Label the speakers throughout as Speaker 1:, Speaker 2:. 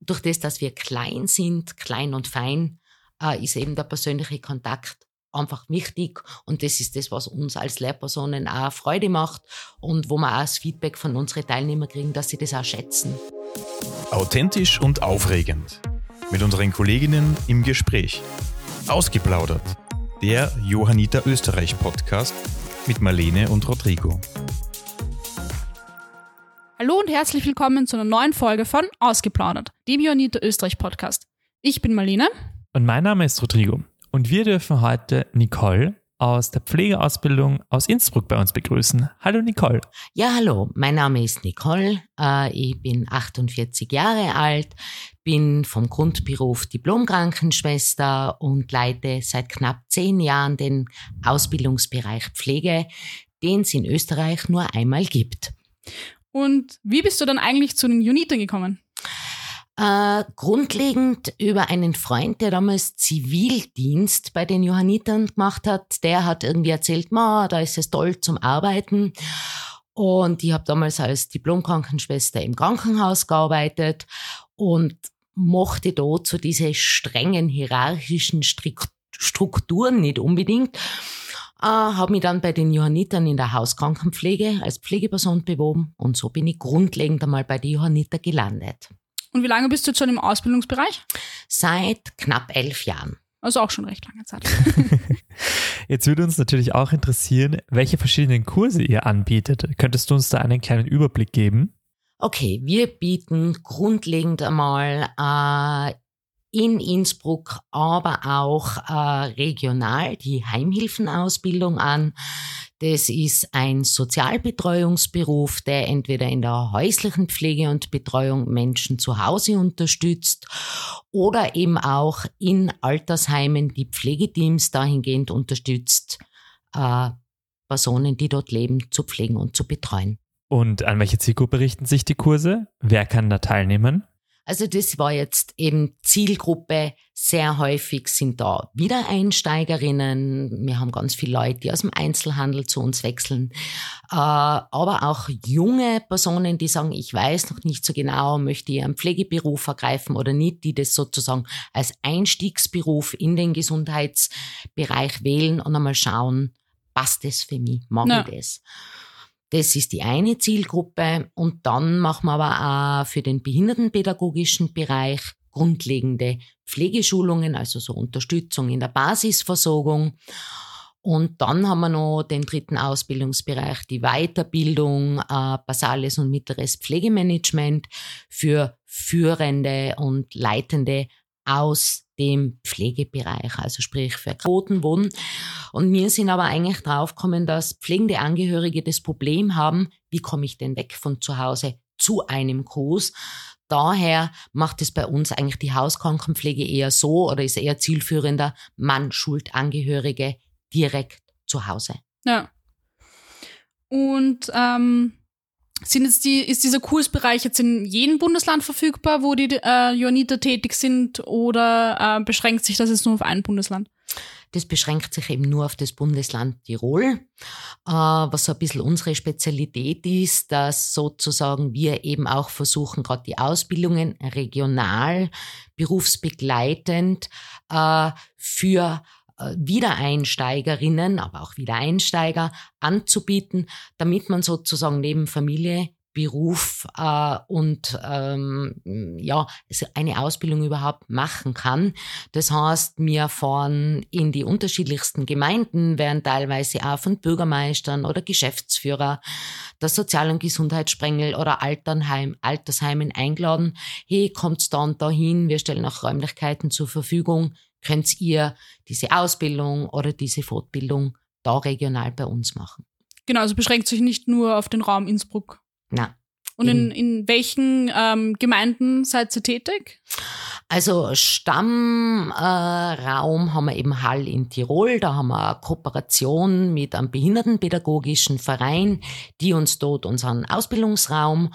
Speaker 1: durch das, dass wir klein sind, klein und fein, äh, ist eben der persönliche Kontakt einfach wichtig und das ist das, was uns als Lehrpersonen auch Freude macht und wo wir auch das Feedback von unseren Teilnehmern kriegen, dass sie das auch schätzen.
Speaker 2: Authentisch und aufregend. Mit unseren Kolleginnen im Gespräch. Ausgeplaudert. Der Johanniter Österreich Podcast mit Marlene und Rodrigo.
Speaker 3: Hallo und herzlich willkommen zu einer neuen Folge von Ausgeplaudert, dem Johanniter Österreich Podcast. Ich bin Marlene.
Speaker 4: Und mein Name ist Rodrigo. Und wir dürfen heute Nicole aus der Pflegeausbildung aus Innsbruck bei uns begrüßen. Hallo Nicole.
Speaker 1: Ja, hallo. Mein Name ist Nicole. Äh, ich bin 48 Jahre alt, bin vom Grundberuf Diplomkrankenschwester und leite seit knapp zehn Jahren den Ausbildungsbereich Pflege, den es in Österreich nur einmal gibt.
Speaker 3: Und wie bist du dann eigentlich zu den Unitern gekommen?
Speaker 1: Äh, grundlegend über einen Freund, der damals Zivildienst bei den Johannitern gemacht hat. Der hat irgendwie erzählt, ma, da ist es toll zum Arbeiten. Und ich habe damals als Diplomkrankenschwester im Krankenhaus gearbeitet und mochte dort so diese strengen hierarchischen Strukturen nicht unbedingt. Äh, habe mich dann bei den Johannitern in der Hauskrankenpflege als Pflegeperson beworben und so bin ich grundlegend einmal bei den Johanniter gelandet.
Speaker 3: Und wie lange bist du jetzt schon im Ausbildungsbereich?
Speaker 1: Seit knapp elf Jahren.
Speaker 3: Also auch schon recht lange Zeit.
Speaker 4: Jetzt würde uns natürlich auch interessieren, welche verschiedenen Kurse ihr anbietet. Könntest du uns da einen kleinen Überblick geben?
Speaker 1: Okay, wir bieten grundlegend einmal äh, in Innsbruck, aber auch äh, regional die Heimhilfenausbildung an. Das ist ein Sozialbetreuungsberuf, der entweder in der häuslichen Pflege und Betreuung Menschen zu Hause unterstützt oder eben auch in Altersheimen die Pflegeteams dahingehend unterstützt, äh, Personen, die dort leben, zu pflegen und zu betreuen.
Speaker 4: Und an welche Zielgruppe richten sich die Kurse? Wer kann da teilnehmen?
Speaker 1: Also das war jetzt eben Zielgruppe. Sehr häufig sind da Wiedereinsteigerinnen. Wir haben ganz viele Leute, die aus dem Einzelhandel zu uns wechseln. Äh, aber auch junge Personen, die sagen, ich weiß noch nicht so genau, möchte ich einen Pflegeberuf ergreifen oder nicht, die das sozusagen als Einstiegsberuf in den Gesundheitsbereich wählen und einmal schauen, passt das für mich, mag ja. ich das. Das ist die eine Zielgruppe. Und dann machen wir aber auch für den behindertenpädagogischen Bereich grundlegende Pflegeschulungen, also so Unterstützung in der Basisversorgung. Und dann haben wir noch den dritten Ausbildungsbereich, die Weiterbildung, äh, basales und mittleres Pflegemanagement für Führende und Leitende aus dem Pflegebereich, also sprich für Quotenwohnen. Und wir sind aber eigentlich draufgekommen, dass pflegende Angehörige das Problem haben, wie komme ich denn weg von zu Hause zu einem Kurs? Daher macht es bei uns eigentlich die Hauskrankenpflege eher so oder ist eher zielführender, man schult Angehörige direkt zu Hause.
Speaker 3: Ja. Und ähm, sind jetzt die, ist dieser Kursbereich jetzt in jedem Bundesland verfügbar, wo die äh, Johanniter tätig sind, oder äh, beschränkt sich das jetzt nur auf ein Bundesland?
Speaker 1: Das beschränkt sich eben nur auf das Bundesland Tirol, äh, was so ein bisschen unsere Spezialität ist, dass sozusagen wir eben auch versuchen, gerade die Ausbildungen regional, berufsbegleitend äh, für Wiedereinsteigerinnen, aber auch Wiedereinsteiger anzubieten, damit man sozusagen neben Familie Beruf äh, und ähm, ja eine Ausbildung überhaupt machen kann. Das heißt, wir fahren in die unterschiedlichsten Gemeinden, werden teilweise auch von Bürgermeistern oder Geschäftsführer der Sozial- und Gesundheitssprengel oder Alternheim, Altersheimen eingeladen. Hey, kommt's dann dahin, wir stellen auch Räumlichkeiten zur Verfügung könnt ihr diese Ausbildung oder diese Fortbildung da regional bei uns machen.
Speaker 3: Genau, also beschränkt sich nicht nur auf den Raum Innsbruck.
Speaker 1: Na.
Speaker 3: Und in, in welchen ähm, Gemeinden seid ihr tätig?
Speaker 1: Also Stammraum äh, haben wir eben Hall in Tirol. Da haben wir eine Kooperation mit einem behindertenpädagogischen Verein, die uns dort unseren Ausbildungsraum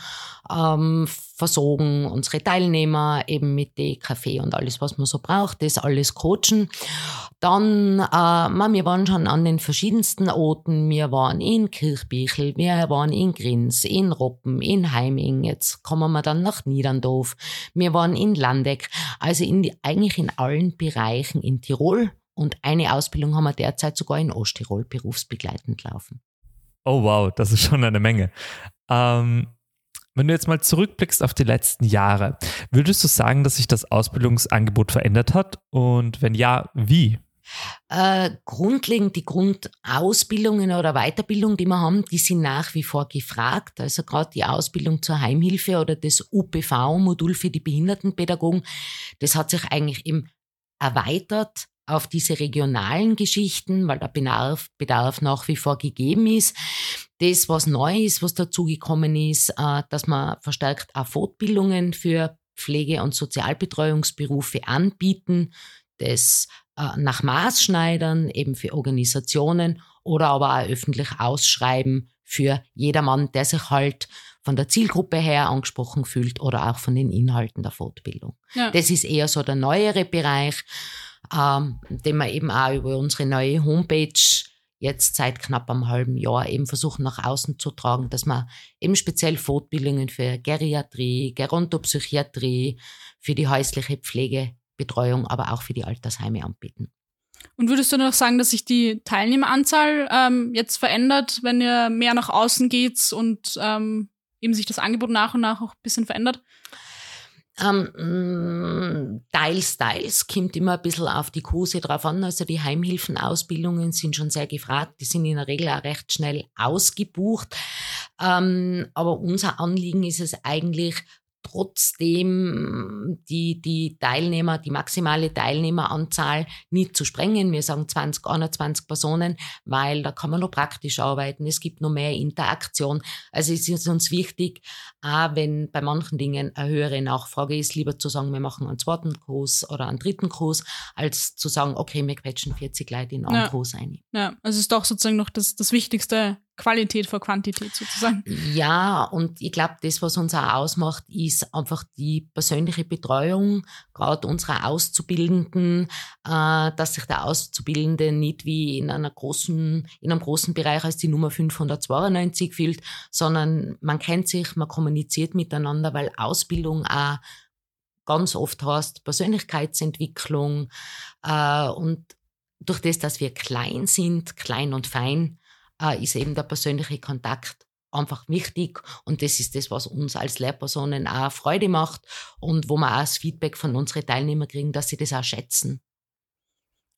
Speaker 1: ähm, versorgen unsere Teilnehmer eben mit den Kaffee und alles, was man so braucht, das alles coachen. Dann, äh, wir waren schon an den verschiedensten Orten. Wir waren in Kirchbichel, wir waren in Grins, in Roppen, in Heiming. Jetzt kommen wir dann nach Niederndorf. Wir waren in Landeck. Also in die, eigentlich in allen Bereichen in Tirol. Und eine Ausbildung haben wir derzeit sogar in Osttirol berufsbegleitend laufen.
Speaker 4: Oh wow, das ist schon eine Menge. Ähm, wenn du jetzt mal zurückblickst auf die letzten Jahre, würdest du sagen, dass sich das Ausbildungsangebot verändert hat? Und wenn ja, wie?
Speaker 1: Äh, grundlegend die Grundausbildungen oder Weiterbildung, die wir haben, die sind nach wie vor gefragt. Also gerade die Ausbildung zur Heimhilfe oder das UPV-Modul für die Behindertenpädagogen, das hat sich eigentlich eben erweitert auf diese regionalen Geschichten, weil der Bedarf, Bedarf nach wie vor gegeben ist. Das, was neu ist, was dazugekommen ist, äh, dass man verstärkt auch Fortbildungen für Pflege- und Sozialbetreuungsberufe anbieten, das äh, nach Maßschneidern eben für Organisationen oder aber auch öffentlich ausschreiben für jedermann, der sich halt von der Zielgruppe her angesprochen fühlt oder auch von den Inhalten der Fortbildung. Ja. Das ist eher so der neuere Bereich ähm, den wir eben auch über unsere neue Homepage jetzt seit knapp einem halben Jahr eben versuchen nach außen zu tragen, dass wir eben speziell Fortbildungen für Geriatrie, Gerontopsychiatrie, für die häusliche Pflegebetreuung, aber auch für die Altersheime anbieten.
Speaker 3: Und würdest du noch sagen, dass sich die Teilnehmeranzahl ähm, jetzt verändert, wenn ihr mehr nach außen geht und ähm, eben sich das Angebot nach und nach auch ein bisschen verändert?
Speaker 1: Ähm, mm, teils, teils, kommt immer ein bisschen auf die Kurse drauf an. Also die Heimhilfenausbildungen sind schon sehr gefragt. Die sind in der Regel auch recht schnell ausgebucht. Ähm, aber unser Anliegen ist es eigentlich, trotzdem die, die Teilnehmer, die maximale Teilnehmeranzahl nicht zu sprengen. Wir sagen 20, 21 Personen, weil da kann man noch praktisch arbeiten. Es gibt noch mehr Interaktion. Also es ist uns wichtig, auch wenn bei manchen Dingen eine höhere Nachfrage ist, lieber zu sagen, wir machen einen zweiten Kurs oder einen dritten Kurs, als zu sagen, okay, wir quetschen 40 Leute in einen ja. Kurs ein.
Speaker 3: Ja, also es ist doch sozusagen noch das, das Wichtigste, Qualität vor Quantität sozusagen.
Speaker 1: Ja, und ich glaube, das, was uns auch ausmacht, ist einfach die persönliche Betreuung, gerade unserer Auszubildenden, äh, dass sich der Auszubildende nicht wie in einer großen, in einem großen Bereich als die Nummer 592 fühlt, sondern man kennt sich, man kommuniziert miteinander, weil Ausbildung auch ganz oft heißt Persönlichkeitsentwicklung äh, und durch das, dass wir klein sind, klein und fein, äh, ist eben der persönliche Kontakt einfach wichtig und das ist das, was uns als Lehrpersonen auch Freude macht und wo wir auch das Feedback von unseren Teilnehmern kriegen, dass sie das auch schätzen.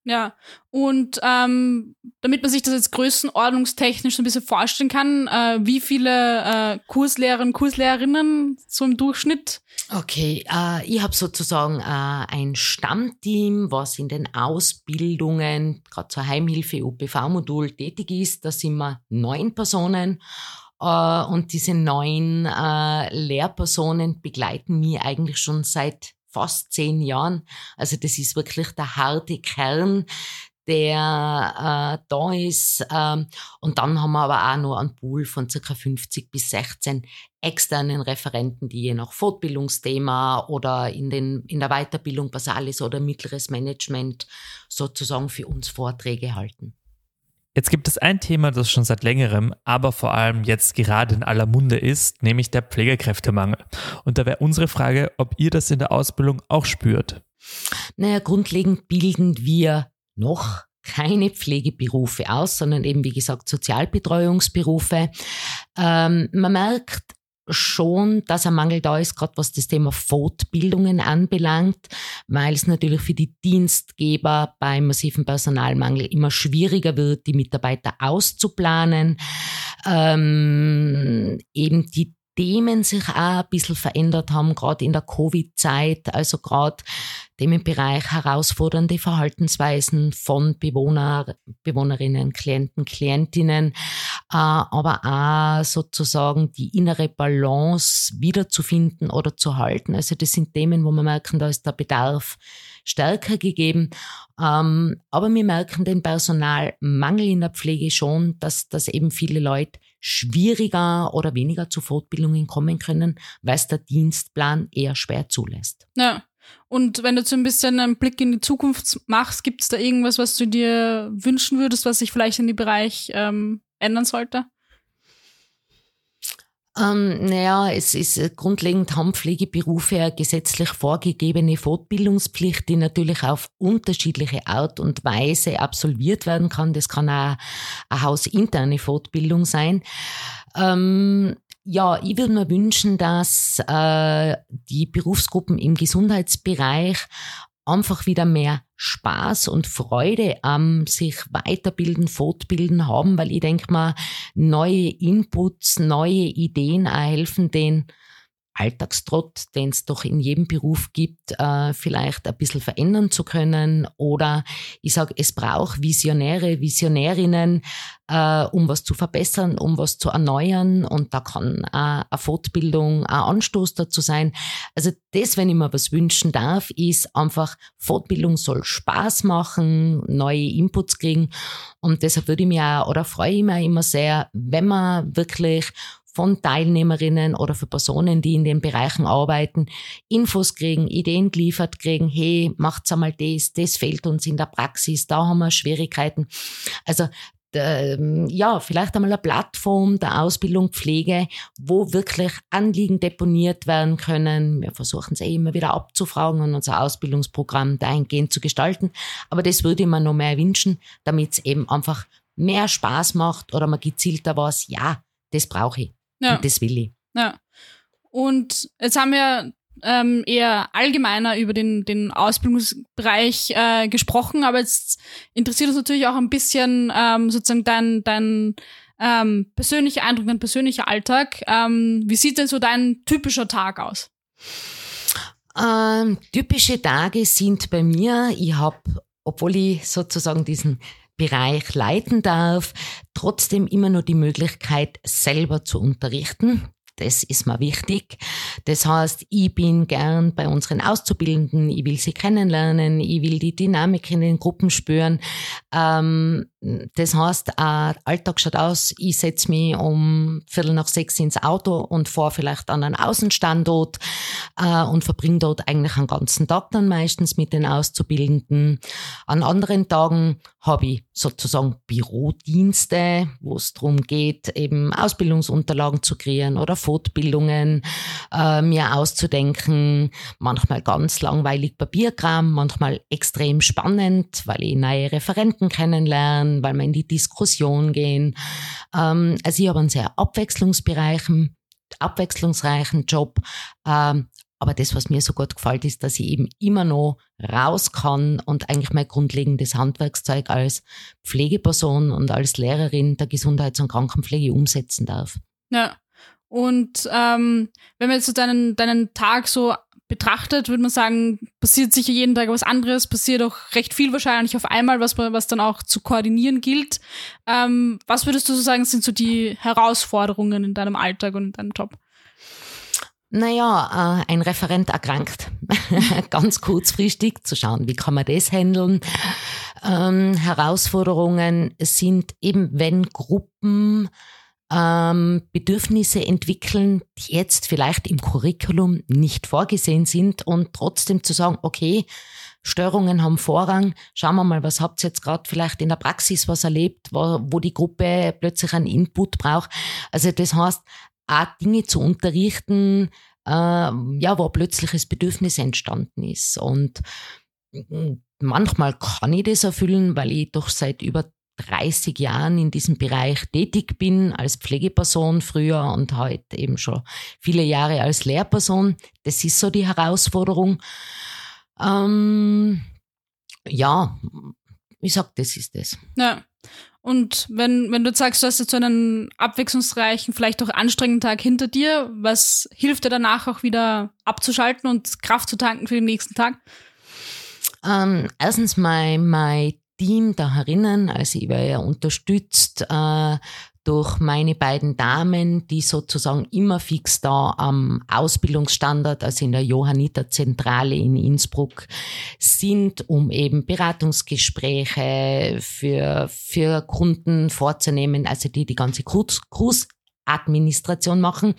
Speaker 3: Ja, und ähm, damit man sich das jetzt größenordnungstechnisch so ein bisschen vorstellen kann, äh, wie viele äh, Kurslehrer und Kurslehrerinnen so im Durchschnitt?
Speaker 1: Okay, äh, ich habe sozusagen äh, ein Stammteam, was in den Ausbildungen, gerade zur Heimhilfe UPV-Modul tätig ist. Da sind wir neun Personen. Uh, und diese neun uh, Lehrpersonen begleiten mich eigentlich schon seit fast zehn Jahren. Also das ist wirklich der harte Kern, der äh, da ist. Ähm, und dann haben wir aber auch noch einen Pool von circa 50 bis 16 externen Referenten, die je nach Fortbildungsthema oder in, den, in der Weiterbildung basales oder mittleres Management sozusagen für uns Vorträge halten.
Speaker 4: Jetzt gibt es ein Thema, das schon seit längerem, aber vor allem jetzt gerade in aller Munde ist, nämlich der Pflegekräftemangel. Und da wäre unsere Frage, ob ihr das in der Ausbildung auch spürt.
Speaker 1: Naja, grundlegend bilden wir noch keine Pflegeberufe aus, sondern eben, wie gesagt, Sozialbetreuungsberufe. Ähm, man merkt, schon, dass ein Mangel da ist, gerade was das Thema Fortbildungen anbelangt, weil es natürlich für die Dienstgeber beim massiven Personalmangel immer schwieriger wird, die Mitarbeiter auszuplanen. Ähm, eben die Themen sich auch ein bisschen verändert haben, gerade in der Covid-Zeit, also gerade Themenbereich herausfordernde Verhaltensweisen von Bewohner, Bewohnerinnen, Klienten, Klientinnen, äh, aber auch sozusagen die innere Balance wiederzufinden oder zu halten. Also das sind Themen, wo wir merken, da ist der Bedarf stärker gegeben. Ähm, aber wir merken den Personalmangel in der Pflege schon, dass, dass eben viele Leute schwieriger oder weniger zu Fortbildungen kommen können, weil es der Dienstplan eher schwer zulässt.
Speaker 3: Ja. Und wenn du so ein bisschen einen Blick in die Zukunft machst, gibt es da irgendwas, was du dir wünschen würdest, was sich vielleicht in dem Bereich ähm, ändern sollte?
Speaker 1: Ähm, naja, es ist äh, grundlegend haben Pflegeberufe eine gesetzlich vorgegebene Fortbildungspflicht, die natürlich auf unterschiedliche Art und Weise absolviert werden kann. Das kann auch eine hausinterne Fortbildung sein. Ähm, ja, ich würde mir wünschen, dass äh, die Berufsgruppen im Gesundheitsbereich einfach wieder mehr Spaß und Freude am sich weiterbilden, fortbilden haben, weil ich denke mal, neue Inputs, neue Ideen helfen den Alltagstrott, den es doch in jedem Beruf gibt, äh, vielleicht ein bisschen verändern zu können. Oder ich sage, es braucht Visionäre, Visionärinnen, äh, um was zu verbessern, um was zu erneuern. Und da kann äh, eine Fortbildung ein Anstoß dazu sein. Also das, wenn ich mir was wünschen darf, ist einfach, Fortbildung soll Spaß machen, neue Inputs kriegen. Und deshalb würde ich mich auch, oder freue ich mich immer sehr, wenn man wirklich von Teilnehmerinnen oder für Personen, die in den Bereichen arbeiten, Infos kriegen, Ideen geliefert kriegen, hey, macht's einmal das, das fehlt uns in der Praxis, da haben wir Schwierigkeiten. Also ähm, ja, vielleicht einmal eine Plattform der Ausbildung Pflege, wo wirklich Anliegen deponiert werden können. Wir versuchen es eh immer wieder abzufragen und unser Ausbildungsprogramm dahingehend zu gestalten. Aber das würde ich mir noch mehr wünschen, damit es eben einfach mehr Spaß macht oder man gezielter was, ja, das brauche ich. Ja. Und das will ich.
Speaker 3: Ja. Und jetzt haben wir ähm, eher allgemeiner über den, den Ausbildungsbereich äh, gesprochen, aber jetzt interessiert uns natürlich auch ein bisschen ähm, sozusagen dein, dein ähm, persönlicher Eindruck, dein persönlicher Alltag. Ähm, wie sieht denn so dein typischer Tag aus?
Speaker 1: Ähm, typische Tage sind bei mir, ich habe, obwohl ich sozusagen diesen Bereich leiten darf, trotzdem immer nur die Möglichkeit, selber zu unterrichten. Das ist mir wichtig. Das heißt, ich bin gern bei unseren Auszubildenden, ich will sie kennenlernen, ich will die Dynamik in den Gruppen spüren. Ähm, das heißt, äh, Alltag schaut aus, ich setze mich um Viertel nach sechs ins Auto und fahre vielleicht an einen Außenstandort äh, und verbringe dort eigentlich einen ganzen Tag dann meistens mit den Auszubildenden. An anderen Tagen habe ich sozusagen Bürodienste, wo es darum geht, eben Ausbildungsunterlagen zu kreieren oder Fortbildungen äh, mir auszudenken. Manchmal ganz langweilig Papierkram, manchmal extrem spannend, weil ich neue Referenten kennenlerne weil wir in die Diskussion gehen. Ähm, also ich habe einen sehr abwechslungsreichen, abwechslungsreichen Job. Ähm, aber das, was mir so gut gefällt, ist, dass ich eben immer noch raus kann und eigentlich mein grundlegendes Handwerkszeug als Pflegeperson und als Lehrerin der Gesundheits- und Krankenpflege umsetzen darf.
Speaker 3: Ja. Und ähm, wenn man jetzt so deinen, deinen Tag so betrachtet, würde man sagen, passiert sicher jeden Tag was anderes, passiert auch recht viel wahrscheinlich auf einmal, was, was dann auch zu koordinieren gilt. Ähm, was würdest du so sagen, sind so die Herausforderungen in deinem Alltag und in deinem Job?
Speaker 1: Naja, äh, ein Referent erkrankt. Ganz kurzfristig zu schauen, wie kann man das handeln. Ähm, Herausforderungen sind eben, wenn Gruppen ähm, Bedürfnisse entwickeln, die jetzt vielleicht im Curriculum nicht vorgesehen sind und trotzdem zu sagen, okay, Störungen haben Vorrang, schauen wir mal, was habt ihr jetzt gerade vielleicht in der Praxis was erlebt, wo, wo die Gruppe plötzlich einen Input braucht. Also das heißt, auch Dinge zu unterrichten, äh, ja, wo plötzliches Bedürfnis entstanden ist. Und mm, manchmal kann ich das erfüllen, weil ich doch seit über 30 Jahren in diesem Bereich tätig bin, als Pflegeperson früher und heute eben schon viele Jahre als Lehrperson. Das ist so die Herausforderung. Ähm, ja, ich sag, das ist das.
Speaker 3: Ja. Und wenn, wenn du sagst, du hast jetzt so einen abwechslungsreichen, vielleicht auch anstrengenden Tag hinter dir, was hilft dir danach auch wieder abzuschalten und Kraft zu tanken für den nächsten Tag?
Speaker 1: Ähm, erstens mein, mein Team da herinnen. Also ich war ja unterstützt äh, durch meine beiden Damen, die sozusagen immer fix da am Ausbildungsstandard, also in der Johanniter Zentrale in Innsbruck sind, um eben Beratungsgespräche für, für Kunden vorzunehmen, also die die ganze Gruß, Administration machen.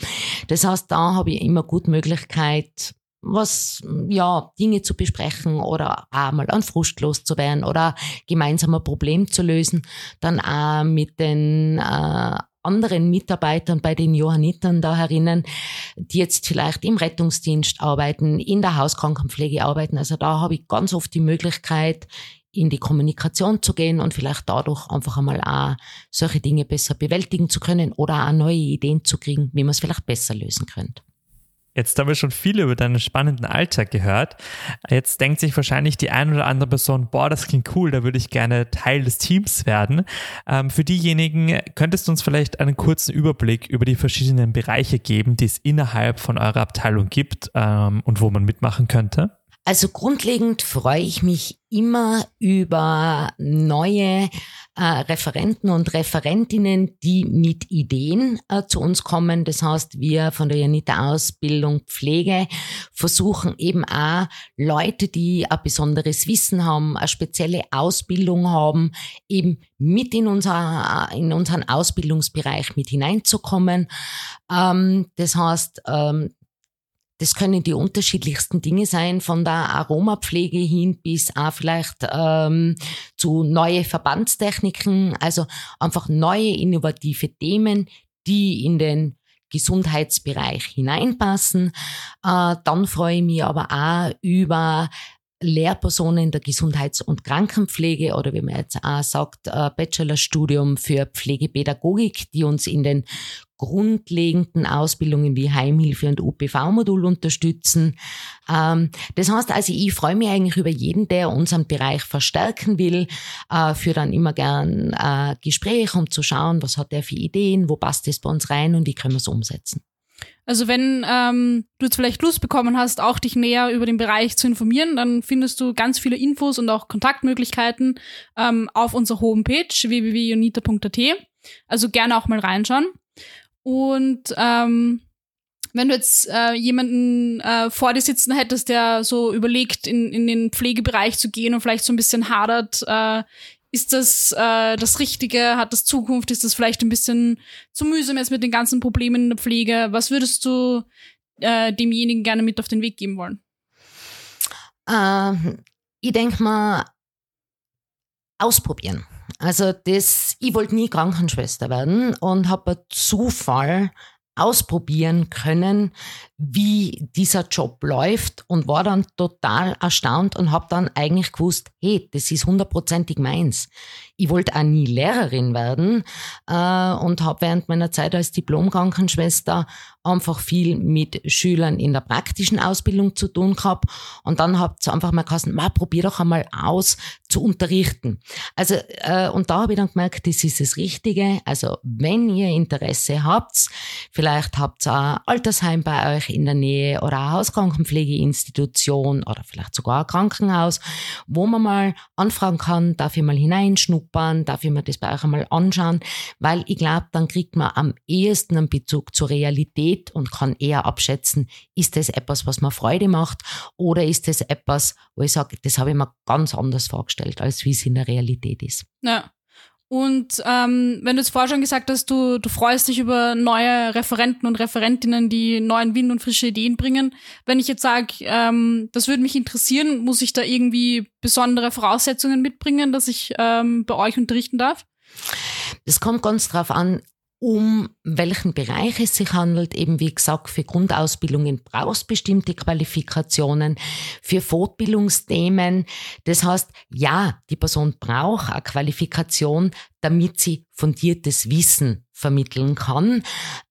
Speaker 1: Das heißt, da habe ich immer gut Möglichkeit, was, ja, Dinge zu besprechen oder auch mal an Frust loszuwerden oder gemeinsam ein Problem zu lösen. Dann auch mit den äh, anderen Mitarbeitern bei den Johannitern da herinnen, die jetzt vielleicht im Rettungsdienst arbeiten, in der Hauskrankenpflege arbeiten. Also da habe ich ganz oft die Möglichkeit, in die Kommunikation zu gehen und vielleicht dadurch einfach einmal auch solche Dinge besser bewältigen zu können oder auch neue Ideen zu kriegen, wie man es vielleicht besser lösen könnte.
Speaker 4: Jetzt haben wir schon viel über deinen spannenden Alltag gehört. Jetzt denkt sich wahrscheinlich die ein oder andere Person, boah, das klingt cool, da würde ich gerne Teil des Teams werden. Ähm, für diejenigen, könntest du uns vielleicht einen kurzen Überblick über die verschiedenen Bereiche geben, die es innerhalb von eurer Abteilung gibt ähm, und wo man mitmachen könnte?
Speaker 1: Also grundlegend freue ich mich immer über neue äh, Referenten und Referentinnen, die mit Ideen äh, zu uns kommen. Das heißt, wir von der Janita Ausbildung Pflege versuchen eben auch Leute, die ein besonderes Wissen haben, eine spezielle Ausbildung haben, eben mit in, unser, in unseren Ausbildungsbereich mit hineinzukommen. Ähm, das heißt, ähm, das können die unterschiedlichsten Dinge sein, von der Aromapflege hin bis auch vielleicht ähm, zu neue Verbandstechniken, also einfach neue innovative Themen, die in den Gesundheitsbereich hineinpassen. Äh, dann freue ich mich aber auch über Lehrpersonen der Gesundheits- und Krankenpflege oder wie man jetzt auch sagt, äh, Bachelorstudium für Pflegepädagogik, die uns in den grundlegenden Ausbildungen wie Heimhilfe und UPV-Modul unterstützen. Ähm, das heißt also, ich freue mich eigentlich über jeden, der unseren Bereich verstärken will, äh, dann immer gern äh, Gespräche, um zu schauen, was hat er für Ideen, wo passt das bei uns rein und wie können wir es umsetzen.
Speaker 3: Also wenn ähm, du jetzt vielleicht Lust bekommen hast, auch dich näher über den Bereich zu informieren, dann findest du ganz viele Infos und auch Kontaktmöglichkeiten ähm, auf unserer Homepage www.unita.at. Also gerne auch mal reinschauen. Und ähm, wenn du jetzt äh, jemanden äh, vor dir sitzen hättest, der so überlegt, in, in den Pflegebereich zu gehen und vielleicht so ein bisschen hadert, äh, ist das äh, das Richtige? Hat das Zukunft? Ist das vielleicht ein bisschen zu mühsam jetzt mit den ganzen Problemen in der Pflege? Was würdest du äh, demjenigen gerne mit auf den Weg geben wollen?
Speaker 1: Ähm, ich denke mal, ausprobieren. Also das, ich wollte nie Krankenschwester werden und habe bei Zufall ausprobieren können, wie dieser Job läuft und war dann total erstaunt und habe dann eigentlich gewusst, hey, das ist hundertprozentig meins. Ich wollte auch nie Lehrerin werden äh, und habe während meiner Zeit als Diplomkrankenschwester einfach viel mit Schülern in der praktischen Ausbildung zu tun gehabt. Und dann habt ihr einfach mal gesagt, ma, probier doch einmal aus zu unterrichten. Also, äh, und da habe ich dann gemerkt, das ist das Richtige. Also, wenn ihr Interesse habt, vielleicht habt ihr ein Altersheim bei euch in der Nähe oder eine Hauskrankenpflegeinstitution oder vielleicht sogar ein Krankenhaus, wo man mal anfragen kann, darf ich mal hineinschnuppern, darf ich mir das bei euch einmal anschauen, weil ich glaube, dann kriegt man am ehesten einen Bezug zur Realität und kann eher abschätzen, ist das etwas, was mir Freude macht oder ist das etwas, wo ich sage, das habe ich mir ganz anders vorgestellt, als wie es in der Realität ist.
Speaker 3: Ja. Und ähm, wenn du jetzt vorher schon gesagt hast, du, du freust dich über neue Referenten und Referentinnen, die neuen Wind und frische Ideen bringen. Wenn ich jetzt sage, ähm, das würde mich interessieren, muss ich da irgendwie besondere Voraussetzungen mitbringen, dass ich ähm, bei euch unterrichten darf?
Speaker 1: Es kommt ganz drauf an, um welchen Bereich es sich handelt. Eben wie gesagt, für Grundausbildungen brauchst bestimmte Qualifikationen, für Fortbildungsthemen. Das heißt, ja, die Person braucht eine Qualifikation, damit sie fundiertes Wissen vermitteln kann.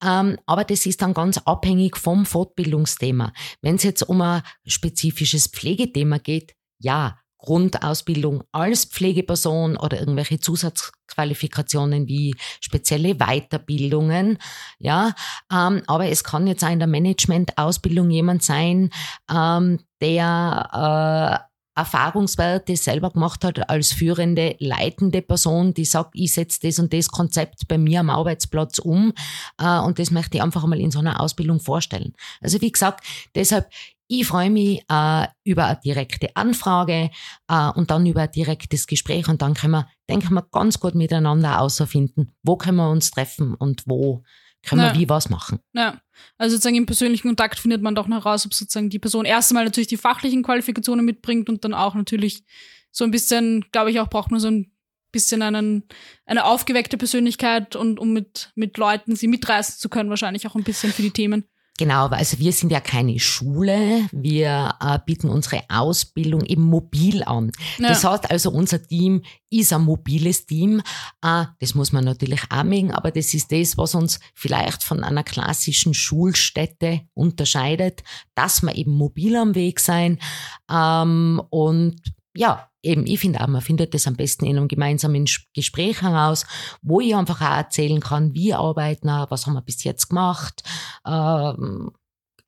Speaker 1: Ähm, aber das ist dann ganz abhängig vom Fortbildungsthema. Wenn es jetzt um ein spezifisches Pflegethema geht, ja, Grundausbildung als Pflegeperson oder irgendwelche Zusatzqualifikationen wie spezielle Weiterbildungen, ja. Ähm, aber es kann jetzt auch in der Managementausbildung jemand sein, ähm, der äh, Erfahrungswerte selber gemacht hat als führende, leitende Person, die sagt, ich setze das und das Konzept bei mir am Arbeitsplatz um äh, und das möchte ich einfach mal in so einer Ausbildung vorstellen. Also wie gesagt, deshalb ich freue mich äh, über eine direkte Anfrage äh, und dann über ein direktes Gespräch und dann können wir, denken wir, ganz gut miteinander außerfinden, wo können wir uns treffen und wo können
Speaker 3: Ja.
Speaker 1: wir wie was machen.
Speaker 3: Ja, also sozusagen im persönlichen Kontakt findet man doch noch heraus, ob sozusagen die Person erst einmal natürlich die fachlichen Qualifikationen mitbringt und dann auch natürlich so ein bisschen, glaube ich, auch braucht man so ein bisschen einen, eine aufgeweckte Persönlichkeit und um mit, mit Leuten sie mitreißen zu können, wahrscheinlich auch ein bisschen für die Themen.
Speaker 1: Genau, also wir sind ja keine Schule, wir äh, bieten unsere Ausbildung eben mobil an.
Speaker 3: Ja.
Speaker 1: Das heißt also, unser Team ist ein mobiles Team. Äh, das muss man natürlich mögen, aber das ist das, was uns vielleicht von einer klassischen Schulstätte unterscheidet, dass wir eben mobil am Weg sein. Ähm, und ja, eben, ich finde auch, man findet das am besten in einem gemeinsamen Gespräch heraus, wo ich einfach auch erzählen kann, wie arbeiten wir, was haben wir bis jetzt gemacht. Ähm,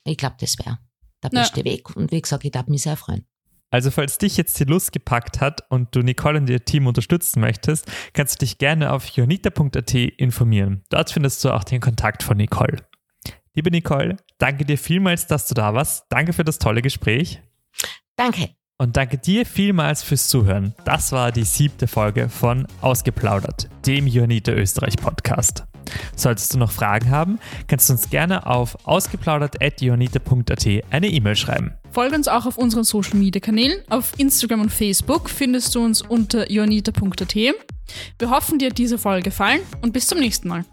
Speaker 1: ich glaube, das wäre der
Speaker 3: Ja.
Speaker 1: beste Weg. Und wie gesagt, ich darf mich sehr freuen.
Speaker 4: Also falls dich jetzt die Lust gepackt hat und du Nicole und ihr Team unterstützen möchtest, kannst du dich gerne auf jonita.at informieren. Dort findest du auch den Kontakt von Nicole. Liebe Nicole, danke dir vielmals, dass du da warst. Danke für das tolle Gespräch.
Speaker 1: Danke.
Speaker 4: Und danke dir vielmals fürs Zuhören. Das war die siebte Folge von Ausgeplaudert, dem Johanniter Österreich Podcast. Solltest du noch Fragen haben, kannst du uns gerne auf ausgeplaudert.johanniter.at eine E-Mail schreiben.
Speaker 3: Folge uns auch auf unseren Social Media Kanälen. Auf Instagram und Facebook findest du uns unter joanita.at. Wir hoffen, dir hat diese Folge gefallen und bis zum nächsten Mal.